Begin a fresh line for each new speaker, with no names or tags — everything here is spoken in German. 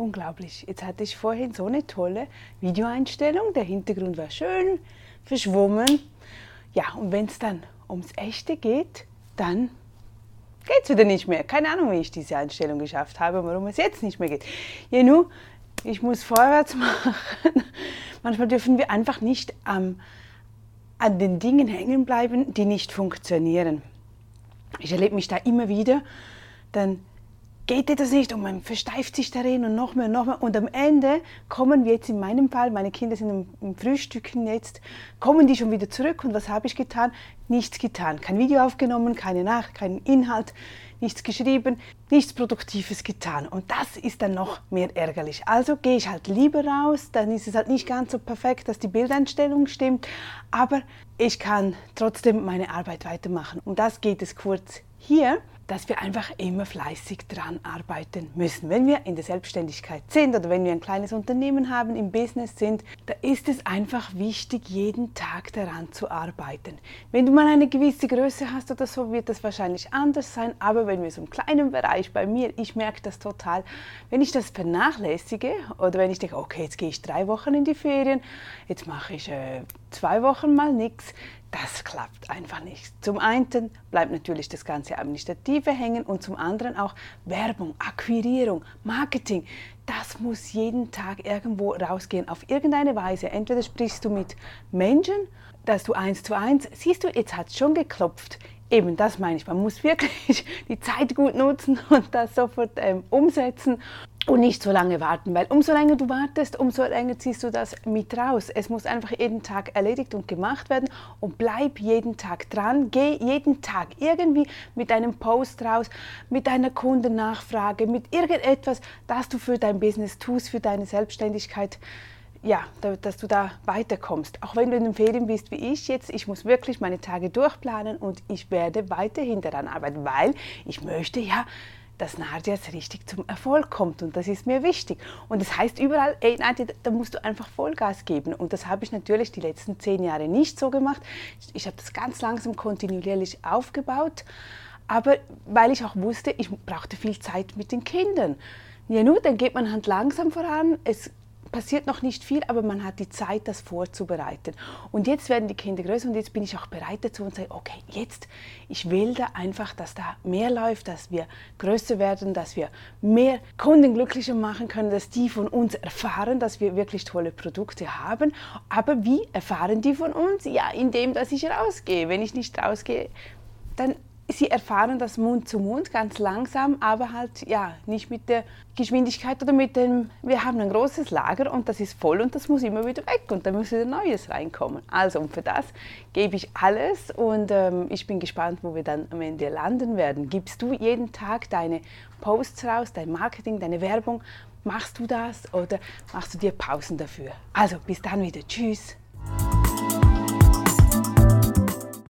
unglaublich. Jetzt hatte ich vorhin so eine tolle Videoeinstellung. Der Hintergrund war schön verschwommen. Ja, und wenn es dann ums Echte geht, dann geht es wieder nicht mehr. Keine Ahnung, wie ich diese Einstellung geschafft habe, warum es jetzt nicht mehr geht. Ja, nun, ich muss vorwärts machen. Manchmal dürfen wir einfach nicht ähm, an den Dingen hängen bleiben, die nicht funktionieren. Ich erlebe mich da immer wieder, dann geht dir das nicht und man versteift sich darin und noch mehr und noch mehr. Und am Ende kommen wir jetzt in meinem Fall, meine Kinder sind im, Frühstücken jetzt, kommen die schon wieder zurück und was habe ich getan? Nichts getan. Kein Video aufgenommen, keine Nach, kein Inhalt, nichts geschrieben, nichts Produktives getan. Und das ist dann noch mehr ärgerlich. Also gehe ich halt lieber raus, dann ist es halt nicht ganz so perfekt, dass die Bildeinstellung stimmt, aber ich kann trotzdem meine Arbeit weitermachen. Um das geht es kurz hier dass wir einfach immer fleißig dran arbeiten müssen. Wenn wir in der Selbstständigkeit sind oder wenn wir ein kleines Unternehmen haben, im Business sind, da ist es einfach wichtig, jeden Tag daran zu arbeiten. Wenn du mal eine gewisse Größe hast oder so, wird das wahrscheinlich anders sein, aber wenn wir so im kleinen Bereich, bei mir, ich merke das total, wenn ich das vernachlässige oder wenn ich denke, okay, jetzt gehe ich drei Wochen in die Ferien, jetzt mache ich äh, zwei Wochen mal nichts, das klappt einfach nicht. Zum einen bleibt natürlich das ganze Administrative hängen und zum anderen auch Werbung, Akquirierung, Marketing. Das muss jeden Tag irgendwo rausgehen, auf irgendeine Weise. Entweder sprichst du mit Menschen, dass du eins zu eins, siehst du, jetzt hat es schon geklopft. Eben, das meine ich. Man muss wirklich die Zeit gut nutzen und das sofort ähm, umsetzen und nicht so lange warten, weil umso länger du wartest, umso länger ziehst du das mit raus. Es muss einfach jeden Tag erledigt und gemacht werden und bleib jeden Tag dran. Geh jeden Tag irgendwie mit einem Post raus, mit einer Kundennachfrage, mit irgendetwas, das du für dein Business tust, für deine Selbstständigkeit. Ja, dass du da weiterkommst. Auch wenn du in den Ferien bist wie ich jetzt, ich muss wirklich meine Tage durchplanen und ich werde weiterhin daran arbeiten, weil ich möchte ja dass Nadia jetzt richtig zum Erfolg kommt und das ist mir wichtig. Und das heißt überall, ey Nadia, da musst du einfach Vollgas geben und das habe ich natürlich die letzten zehn Jahre nicht so gemacht. Ich habe das ganz langsam kontinuierlich aufgebaut, aber weil ich auch wusste, ich brauchte viel Zeit mit den Kindern. Ja, nur, dann geht man halt langsam voran. Es passiert noch nicht viel, aber man hat die Zeit, das vorzubereiten. Und jetzt werden die Kinder größer und jetzt bin ich auch bereit dazu und sage, okay, jetzt, ich will da einfach, dass da mehr läuft, dass wir größer werden, dass wir mehr Kunden glücklicher machen können, dass die von uns erfahren, dass wir wirklich tolle Produkte haben. Aber wie erfahren die von uns? Ja, indem, dass ich rausgehe. Wenn ich nicht rausgehe, dann sie erfahren das Mund zu Mund ganz langsam, aber halt ja nicht mit der Geschwindigkeit oder mit dem, wir haben ein großes Lager und das ist voll und das muss immer wieder weg und da muss wieder Neues reinkommen. Also und für das gebe ich alles und ähm, ich bin gespannt, wo wir dann am Ende landen werden. Gibst du jeden Tag deine Posts raus, dein Marketing, deine Werbung? Machst du das oder machst du dir Pausen dafür? Also bis dann wieder. Tschüss.